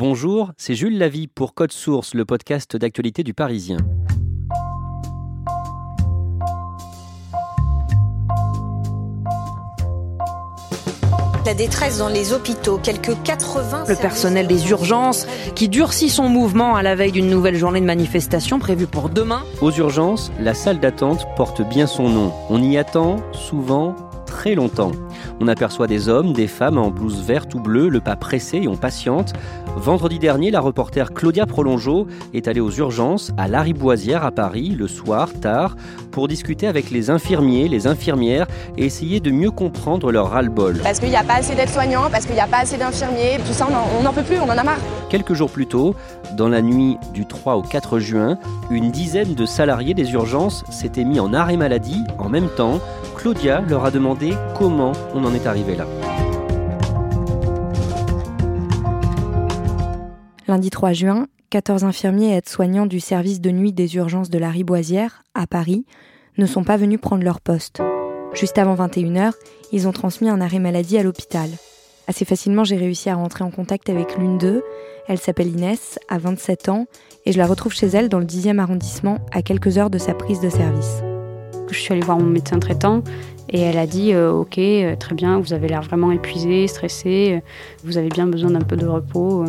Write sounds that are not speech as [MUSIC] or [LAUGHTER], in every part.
Bonjour, c'est Jules Lavie pour Code Source, le podcast d'actualité du Parisien. La détresse dans les hôpitaux, quelques 80... Le personnel des urgences qui durcit son mouvement à la veille d'une nouvelle journée de manifestation prévue pour demain. Aux urgences, la salle d'attente porte bien son nom. On y attend souvent très longtemps. On aperçoit des hommes, des femmes en blouse verte ou bleue, le pas pressé et on patiente. Vendredi dernier, la reporter Claudia Prolongeau est allée aux urgences à Lariboisière à Paris, le soir, tard, pour discuter avec les infirmiers, les infirmières et essayer de mieux comprendre leur ras-le-bol. Parce qu'il n'y a pas assez d'aides-soignants, parce qu'il n'y a pas assez d'infirmiers, tout ça, on n'en peut plus, on en a marre. Quelques jours plus tôt, dans la nuit du 3 au 4 juin, une dizaine de salariés des urgences s'étaient mis en arrêt maladie en même temps. Claudia leur a demandé comment on en est arrivé là. Lundi 3 juin, 14 infirmiers et aides-soignants du service de nuit des urgences de la Riboisière, à Paris, ne sont pas venus prendre leur poste. Juste avant 21h, ils ont transmis un arrêt maladie à l'hôpital. Assez facilement, j'ai réussi à rentrer en contact avec l'une d'eux. Elle s'appelle Inès, a 27 ans, et je la retrouve chez elle dans le 10e arrondissement, à quelques heures de sa prise de service. Je suis allée voir mon médecin traitant et elle a dit euh, Ok, euh, très bien, vous avez l'air vraiment épuisé, stressé, euh, vous avez bien besoin d'un peu de repos.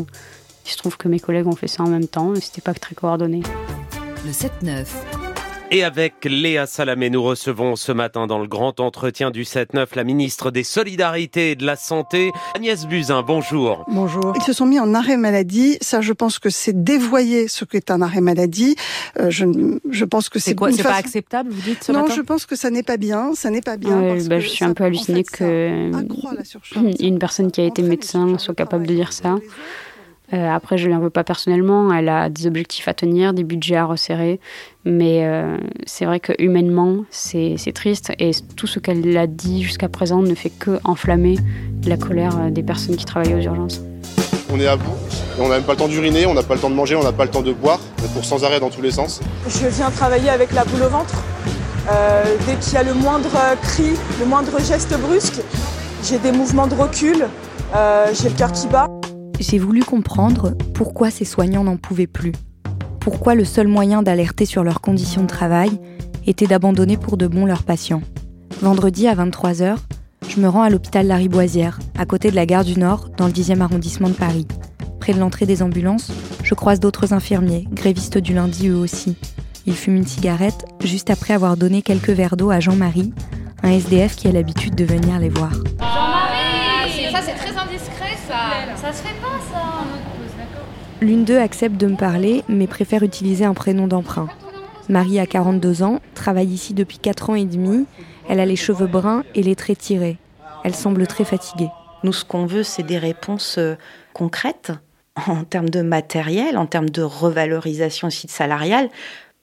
Il se trouve que mes collègues ont fait ça en même temps et c'était pas très coordonné. Le 7-9. Et avec Léa Salamé, nous recevons ce matin dans le grand entretien du 7-9 la ministre des Solidarités et de la Santé, Agnès Buzyn. Bonjour. Bonjour. Ils se sont mis en arrêt maladie. Ça, je pense que c'est dévoyer ce qu'est un arrêt maladie. Euh, je, je pense que c'est quoi C'est pas acceptable, vous dites ce Non, matin je pense que ça n'est pas bien. Ça n'est pas bien. Parce bah, que je suis un peu hallucinée en fait, que surcharge. une personne qui a été médecin soit capable de dire ça. Euh, après, je ne l'en veux pas personnellement. Elle a des objectifs à tenir, des budgets à resserrer. Mais euh, c'est vrai que humainement, c'est c'est triste. Et tout ce qu'elle a dit jusqu'à présent ne fait que enflammer la colère euh, des personnes qui travaillent aux urgences. On est à bout, et on n'a même pas le temps d'uriner, on n'a pas le temps de manger, on n'a pas le temps de boire, on court sans arrêt dans tous les sens. Je viens travailler avec la boule au ventre. Euh, dès qu'il y a le moindre cri, le moindre geste brusque, j'ai des mouvements de recul, euh, j'ai le cœur qui bat. J'ai voulu comprendre pourquoi ces soignants n'en pouvaient plus. Pourquoi le seul moyen d'alerter sur leurs conditions de travail était d'abandonner pour de bon leurs patients. Vendredi à 23h, je me rends à l'hôpital Lariboisière, à côté de la gare du Nord, dans le 10e arrondissement de Paris. Près de l'entrée des ambulances, je croise d'autres infirmiers, grévistes du lundi eux aussi. Ils fument une cigarette juste après avoir donné quelques verres d'eau à Jean-Marie, un SDF qui a l'habitude de venir les voir. Ça. Ça se fait pas, ça. L'une d'eux accepte de me parler, mais préfère utiliser un prénom d'emprunt. Marie a 42 ans, travaille ici depuis 4 ans et demi. Elle a les cheveux bruns et les traits tirés. Elle semble très fatiguée. Nous, ce qu'on veut, c'est des réponses euh, concrètes en termes de matériel, en termes de revalorisation aussi de salariale.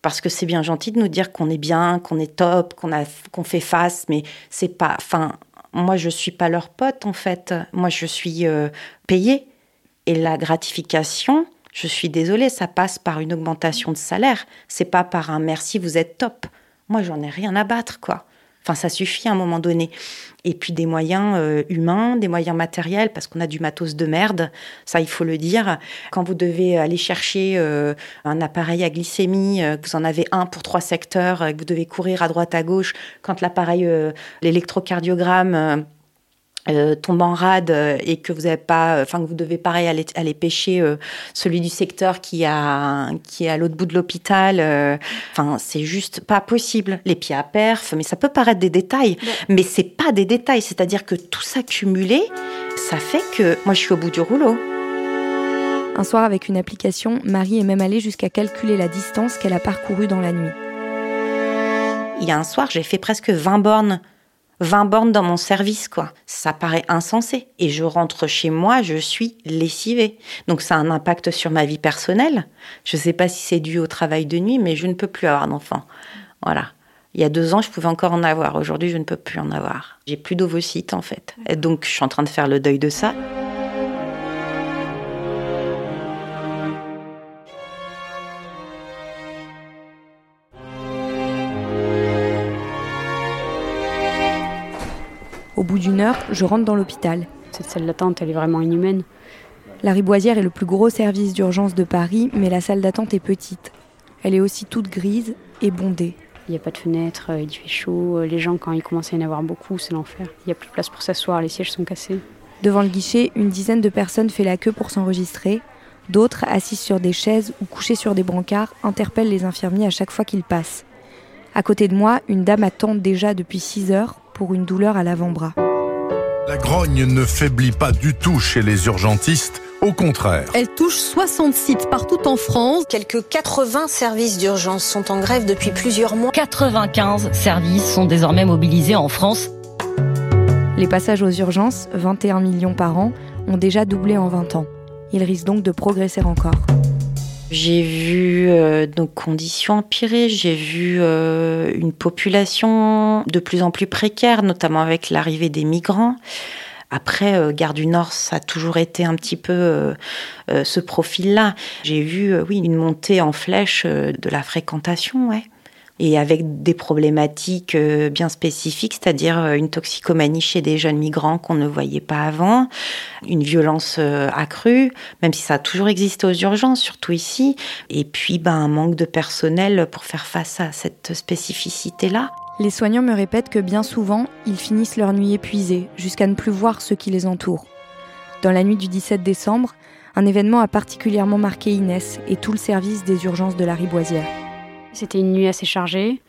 Parce que c'est bien gentil de nous dire qu'on est bien, qu'on est top, qu'on a, qu'on fait face, mais c'est pas. Enfin, moi, je suis pas leur pote en fait. Moi, je suis euh, payée et la gratification. Je suis désolée, ça passe par une augmentation de salaire. C'est pas par un merci, vous êtes top. Moi, j'en ai rien à battre, quoi. Enfin, ça suffit à un moment donné. Et puis des moyens euh, humains, des moyens matériels, parce qu'on a du matos de merde, ça il faut le dire. Quand vous devez aller chercher euh, un appareil à glycémie, euh, que vous en avez un pour trois secteurs, euh, que vous devez courir à droite à gauche, quand l'appareil, euh, l'électrocardiogramme euh, euh, tombe en rade euh, et que vous avez pas, enfin que vous devez pareil aller, aller pêcher euh, celui du secteur qui a qui est à l'autre bout de l'hôpital. euh, Enfin, c'est juste pas possible. Les pieds à perf, mais ça peut paraître des détails, mais c'est pas des détails. C'est-à-dire que tout ça cumulé, ça fait que moi je suis au bout du rouleau. Un soir, avec une application, Marie est même allée jusqu'à calculer la distance qu'elle a parcourue dans la nuit. Il y a un soir, j'ai fait presque 20 bornes. 20 bornes dans mon service, quoi. Ça paraît insensé. Et je rentre chez moi, je suis lessivée. Donc ça a un impact sur ma vie personnelle. Je sais pas si c'est dû au travail de nuit, mais je ne peux plus avoir d'enfant. Voilà. Il y a deux ans, je pouvais encore en avoir. Aujourd'hui, je ne peux plus en avoir. J'ai plus d'ovocytes, en fait. Et donc, je suis en train de faire le deuil de ça. Au bout d'une heure, je rentre dans l'hôpital. Cette salle d'attente, elle est vraiment inhumaine. La Riboisière est le plus gros service d'urgence de Paris, mais la salle d'attente est petite. Elle est aussi toute grise et bondée. Il n'y a pas de fenêtre, il fait chaud. Les gens, quand ils commencent à y en avoir beaucoup, c'est l'enfer. Il n'y a plus de place pour s'asseoir, les sièges sont cassés. Devant le guichet, une dizaine de personnes fait la queue pour s'enregistrer. D'autres, assises sur des chaises ou couchées sur des brancards, interpellent les infirmiers à chaque fois qu'ils passent. À côté de moi, une dame attend déjà depuis 6 heures pour une douleur à l'avant-bras. La grogne ne faiblit pas du tout chez les urgentistes. Au contraire. Elle touche 60 sites partout en France. Quelques 80 services d'urgence sont en grève depuis plusieurs mois. 95 services sont désormais mobilisés en France. Les passages aux urgences, 21 millions par an, ont déjà doublé en 20 ans. Ils risquent donc de progresser encore. J'ai vu euh, nos conditions empirer, j'ai vu euh, une population de plus en plus précaire, notamment avec l'arrivée des migrants. Après, euh, Gare du Nord, ça a toujours été un petit peu euh, ce profil-là. J'ai vu, oui, une montée en flèche de la fréquentation, ouais et avec des problématiques bien spécifiques, c'est-à-dire une toxicomanie chez des jeunes migrants qu'on ne voyait pas avant, une violence accrue, même si ça a toujours existé aux urgences, surtout ici, et puis ben, un manque de personnel pour faire face à cette spécificité-là. Les soignants me répètent que bien souvent, ils finissent leur nuit épuisés, jusqu'à ne plus voir ceux qui les entourent. Dans la nuit du 17 décembre, un événement a particulièrement marqué Inès et tout le service des urgences de la Riboisière. C'était une nuit assez chargée.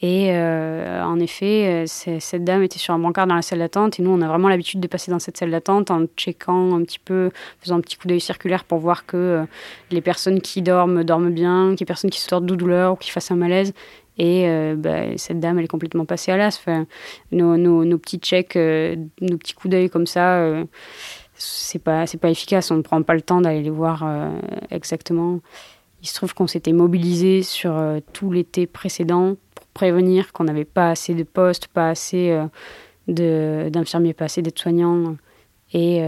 Et euh, en effet, euh, cette dame était sur un brancard dans la salle d'attente. Et nous, on a vraiment l'habitude de passer dans cette salle d'attente en checkant un petit peu, faisant un petit coup d'œil circulaire pour voir que euh, les personnes qui dorment dorment bien, qu'il n'y ait personne qui sortent de douleur ou qui fasse un malaise. Et bah, cette dame, elle est complètement passée à l'as. Nos, petits checks, nos petits coups d'œil comme ça, c'est pas, pas efficace. On ne prend pas le temps d'aller les voir exactement. Il se trouve qu'on s'était mobilisé sur tout l'été précédent pour prévenir qu'on n'avait pas assez de postes, pas assez d'infirmiers, pas assez d'aides-soignants et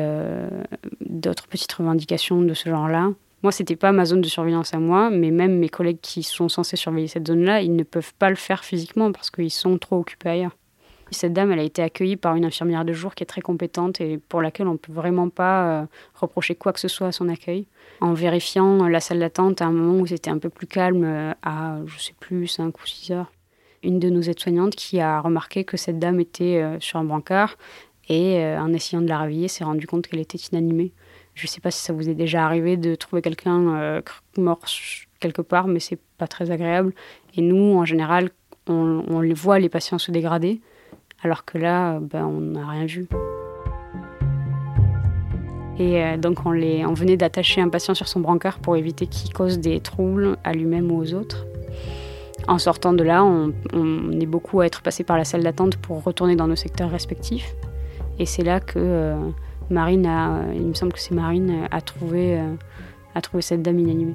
d'autres petites revendications de ce genre-là. Moi, c'était pas ma zone de surveillance à moi, mais même mes collègues qui sont censés surveiller cette zone-là, ils ne peuvent pas le faire physiquement parce qu'ils sont trop occupés ailleurs. Cette dame, elle a été accueillie par une infirmière de jour qui est très compétente et pour laquelle on ne peut vraiment pas euh, reprocher quoi que ce soit à son accueil. En vérifiant la salle d'attente à un moment où c'était un peu plus calme, euh, à, je sais plus, 5 ou 6 heures, une de nos aides-soignantes qui a remarqué que cette dame était euh, sur un brancard et en essayant de la réveiller, s'est rendu compte qu'elle était inanimée. Je ne sais pas si ça vous est déjà arrivé de trouver quelqu'un euh, mort quelque part, mais c'est pas très agréable. Et nous, en général, on, on voit les patients se dégrader, alors que là, ben, on n'a rien vu. Et euh, donc on, venait d'attacher un patient sur son brancard pour éviter qu'il cause des troubles à lui-même ou aux autres. En sortant de là, on, est beaucoup à être passé par la salle d'attente pour retourner dans nos secteurs respectifs. Et c'est là que euh, Marine il me semble que c'est Marine, euh, a trouvé cette dame inanimée.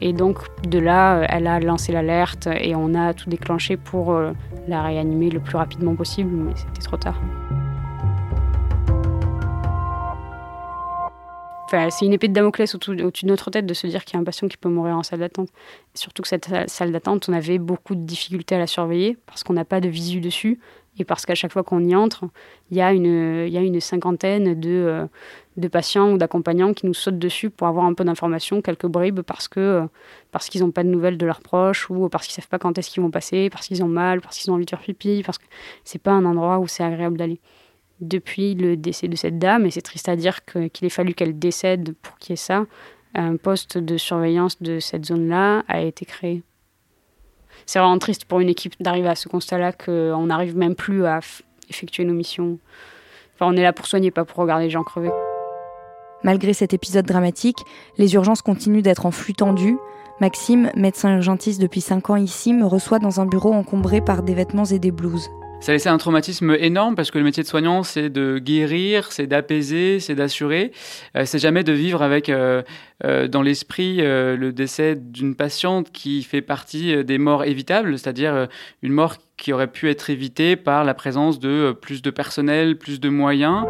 Et donc de là, euh, elle a lancé l'alerte et on a tout déclenché pour euh, la réanimer le plus rapidement possible, mais c'était trop tard. C'est une épée de Damoclès au-dessus de notre tête de se dire qu'il y a un patient qui peut mourir en salle d'attente. Surtout que cette salle d'attente, on avait beaucoup de difficultés à la surveiller parce qu'on n'a pas de visu dessus et parce qu'à chaque fois qu'on y entre, il y a une, cinquantaine de, euh, de patients ou d'accompagnants qui nous sautent dessus pour avoir un peu d'informations, quelques bribes, parce euh, parce qu'ils n'ont pas de nouvelles de leurs proches ou parce qu'ils savent pas quand est-ce qu'ils vont passer, parce qu'ils ont mal, parce qu'ils ont envie de faire pipi, parce que c'est pas un endroit où c'est agréable d'aller. Depuis le décès de cette dame, et c'est triste à dire qu'il ait fallu qu'elle décède pour qu'il y ait ça, un poste de surveillance de cette zone-là a été créé c'est vraiment triste pour une équipe d'arriver à ce constat-là qu'on n'arrive même plus à effectuer nos missions. Enfin, on est là pour soigner, pas pour regarder les gens crever. Malgré cet épisode dramatique, les urgences continuent d'être en flux tendu. Maxime, médecin urgentiste depuis 5 ans ici, me reçoit dans un bureau encombré par des vêtements et des blouses. Ça a laissé un traumatisme énorme parce que le métier de soignant, c'est de guérir, c'est d'apaiser, c'est d'assurer. Euh, c'est jamais de vivre avec euh, euh, dans l'esprit le décès d'une patiente qui fait partie des morts évitables, c'est-à-dire une mort qui aurait pu être évitée par la présence de plus de personnel, plus de moyens.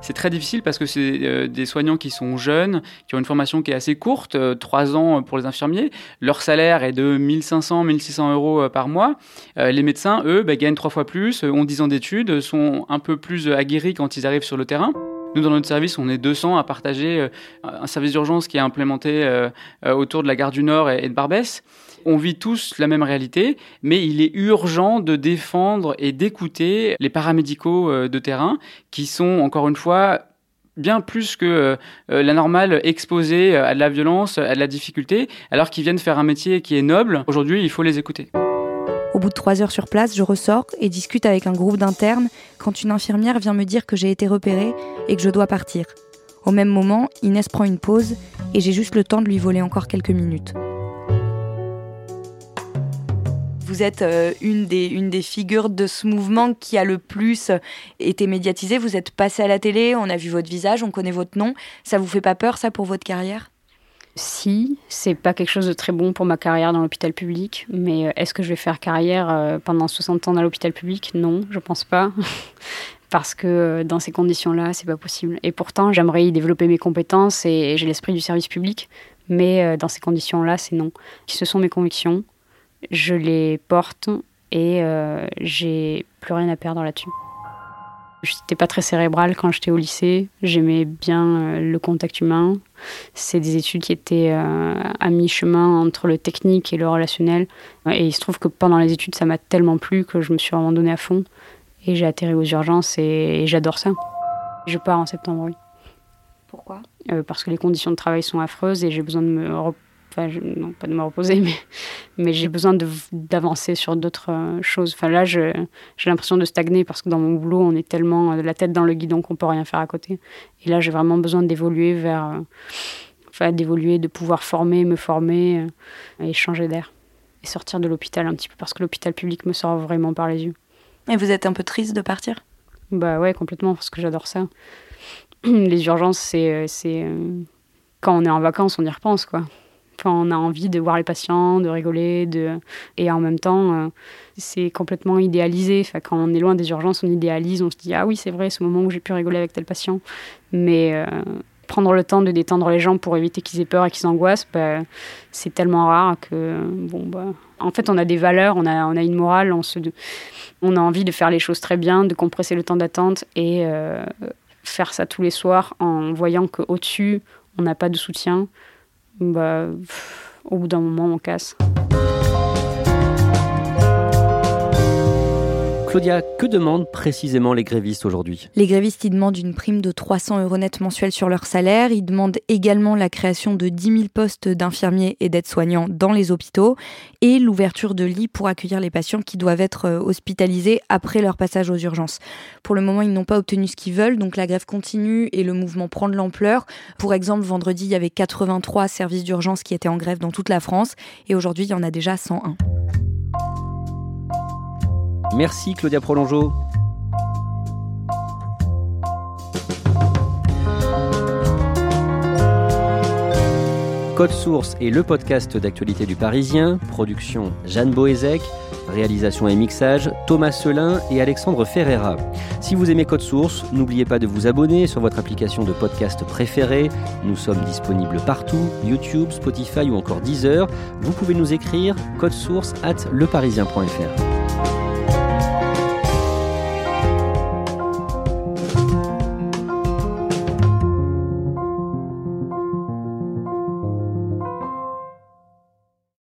C'est très difficile parce que c'est euh, des soignants qui sont jeunes, qui ont une formation qui est assez courte, euh, trois ans pour les infirmiers. Leur salaire est de 1500, 1600 euros par mois. Euh, les médecins, eux, bah, gagnent trois fois plus, ont 10 ans d'études, sont un peu plus aguerris quand ils arrivent sur le terrain. Nous, dans notre service, on est 200 à partager un service d'urgence qui est implémenté autour de la gare du Nord et de Barbès. On vit tous la même réalité, mais il est urgent de défendre et d'écouter les paramédicaux euh, de terrain qui sont, encore une fois, bien plus que euh, euh, la normale exposés à de la violence, à de la difficulté, alors qu'ils viennent faire un métier qui est noble. Aujourd'hui, il faut les écouter. Au bout de trois heures sur place, je ressors et discute avec un groupe d'internes quand une infirmière vient me dire que j'ai été repérée et que je dois partir. Au même moment, Inès prend une pause et j'ai juste le temps de lui voler encore quelques minutes vous êtes euh, une, des, une des figures de ce mouvement qui a le plus été médiatisé. Vous êtes passé à la télé, on a vu votre visage, on connaît votre nom. Ça vous fait pas peur, ça, pour votre carrière? Si, c'est pas quelque chose de très bon pour ma carrière dans l'hôpital public, mais euh, est-ce que je vais faire carrière euh, pendant 60 ans dans l'hôpital public? Non, je pense pas. [LAUGHS] Parce que dans ces conditions-là, c'est pas possible. Et pourtant, j'aimerais y développer mes compétences et j'ai l'esprit du service public, mais dans ces conditions-là, c'est non. Ce sont mes convictions, je les porte et euh, j'ai plus rien à perdre là-dessus. Je n'étais pas très cérébrale quand j'étais au lycée. J'aimais bien euh, le contact humain. C'est des études qui étaient euh, à mi-chemin entre le technique et le relationnel. Et il se trouve que pendant les études, ça m'a tellement plu que je me suis vraiment donnée à fond. Et j'ai atterri aux urgences et, j'adore ça. Je pars en septembre, oui. Pourquoi? Parce que les conditions de travail sont affreuses et j'ai besoin de me Enfin, non, pas de me reposer, [LAUGHS] mais, mais j'ai besoin d'avancer sur d'autres euh, choses. Enfin, là, j'ai l'impression de stagner parce que dans mon boulot, on est tellement euh, la tête dans le guidon qu'on peut rien faire à côté. Et là, j'ai vraiment besoin d'évoluer vers. Euh, enfin, d'évoluer, de pouvoir former, me former et changer d'air. Et sortir de l'hôpital un petit peu parce que l'hôpital public me sort vraiment par les yeux. Et vous êtes un peu triste de partir? Bah ouais, complètement, parce que j'adore ça. [CLEARS THROAT] Les urgences, c'est. Quand on est en vacances, on y repense, quoi on a envie de voir les patients, de rigoler, de... et en même temps, euh, c'est complètement idéalisé. Enfin, quand on est loin des urgences, on idéalise, on se dit ah oui c'est vrai, ce moment où j'ai pu rigoler avec tel patient. Mais euh, prendre le temps de détendre les gens pour éviter qu'ils aient peur et qu'ils angoissent, bah, c'est tellement rare que bon bah, en fait on a des valeurs, on a on a une morale, on se on a envie de faire les choses très bien, de compresser le temps d'attente et euh, faire ça tous les soirs en voyant qu'au dessus on n'a pas de soutien bah, au bout d'un moment, on casse. Claudia, que demandent précisément les grévistes aujourd'hui? Les grévistes, ils demandent une prime de 300 euros net mensuels sur leur salaire. Ils demandent également la création de 10 000 postes d'infirmiers et d'aides-soignants dans les hôpitaux et l'ouverture de lits pour accueillir les patients qui doivent être euh, hospitalisés après leur passage aux urgences. Pour le moment, ils n'ont pas obtenu ce qu'ils veulent, donc la grève continue et le mouvement prend de l'ampleur. Pour exemple, vendredi, il y avait 83 services d'urgence qui étaient en grève dans toute la France et aujourd'hui, il y en a déjà 101. Merci Claudia Prolongeau. Code Source est le podcast d'actualité du Parisien, production Jeanne Boézek, réalisation et mixage Thomas Selin et Alexandre Ferreira. Si vous aimez Code Source, n'oubliez pas de vous abonner sur votre application de podcast préférée. Nous sommes disponibles partout, YouTube, Spotify ou encore Deezer. Vous pouvez nous écrire source at leparisien.fr.